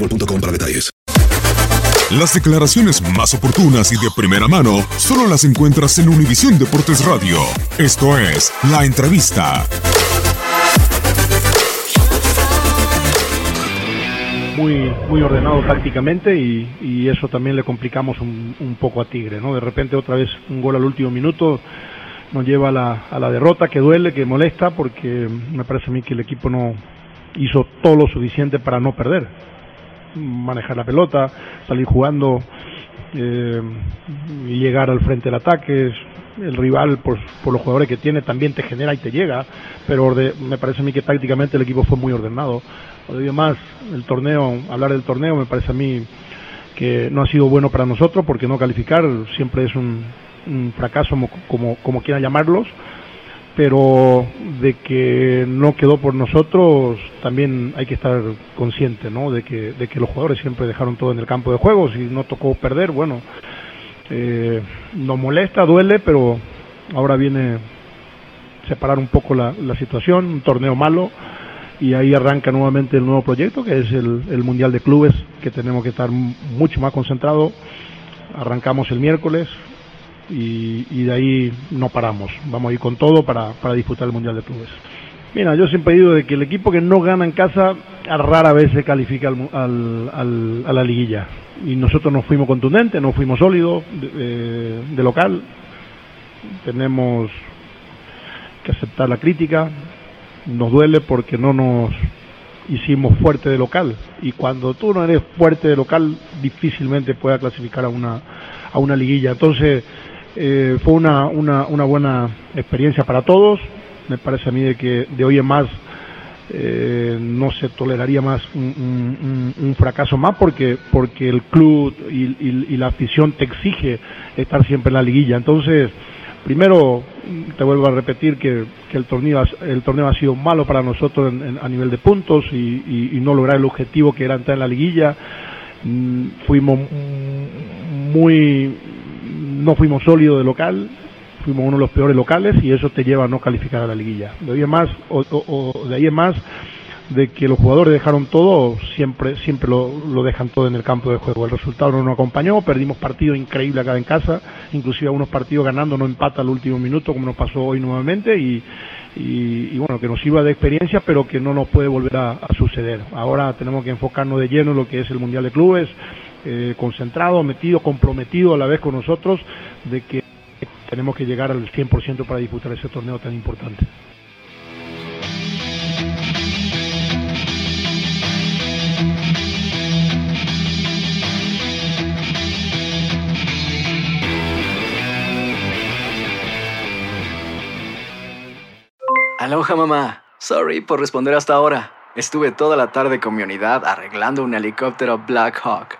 boostmobile.com para detalles. Las declaraciones más oportunas y de primera mano solo las encuentras en Univisión Deportes Radio. Esto es La Entrevista. muy muy ordenado tácticamente y, y eso también le complicamos un, un poco a Tigre, ¿no? De repente otra vez un gol al último minuto nos lleva a la, a la derrota que duele, que molesta, porque me parece a mí que el equipo no hizo todo lo suficiente para no perder. Manejar la pelota, salir jugando eh, llegar al frente del ataque. El rival, por, por los jugadores que tiene, también te genera y te llega, pero me parece a mí que tácticamente el equipo fue muy ordenado. Además, el torneo, hablar del torneo me parece a mí que no ha sido bueno para nosotros porque no calificar siempre es un, un fracaso como, como, como quieran llamarlos pero de que no quedó por nosotros también hay que estar consciente ¿no? de, que, de que los jugadores siempre dejaron todo en el campo de juego si no tocó perder bueno eh, nos molesta duele pero ahora viene separar un poco la, la situación un torneo malo y ahí arranca nuevamente el nuevo proyecto que es el, el Mundial de Clubes, que tenemos que estar mucho más concentrados. Arrancamos el miércoles y, y de ahí no paramos. Vamos a ir con todo para, para disputar el Mundial de Clubes. Mira, yo siempre digo de que el equipo que no gana en casa a rara vez se califica al, al- al- a la liguilla. Y nosotros nos fuimos contundentes, nos fuimos sólidos de, eh, de local. Tenemos que aceptar la crítica, nos duele porque no nos hicimos fuerte de local y cuando tú no eres fuerte de local difícilmente puedas clasificar a una a una liguilla entonces eh, fue una, una, una buena experiencia para todos. Me parece a mí de que de hoy en más eh, no se toleraría más un, fracaso más porque porque el club y, y- la afición te exige estar siempre en la liguilla. Entonces primero te vuelvo a repetir que, que el torneo el torneo ha sido malo para nosotros en- a nivel de puntos y, no lograr el objetivo que era entrar en la liguilla. Mm, fuimos muy no fuimos sólidos de local fuimos uno de los peores locales y eso te lleva a no calificar a la liguilla de ahí en más o, de ahí en más de que los jugadores dejaron todo, siempre siempre lo, lo dejan todo en el campo de juego. El resultado no nos acompañó, perdimos partidos increíbles acá en casa, inclusive algunos partidos ganando no empata al último minuto como nos pasó hoy nuevamente y, y, y bueno, que nos sirva de experiencia pero que no nos puede volver a, a suceder. Ahora tenemos que enfocarnos de lleno en lo que es el Mundial de Clubes, eh, concentrado, metido, comprometido a la vez con nosotros de que tenemos que llegar al 100% para disputar ese torneo tan importante. Aloha mamá, sorry por responder hasta ahora. Estuve toda la tarde con mi unidad arreglando un helicóptero Black Hawk.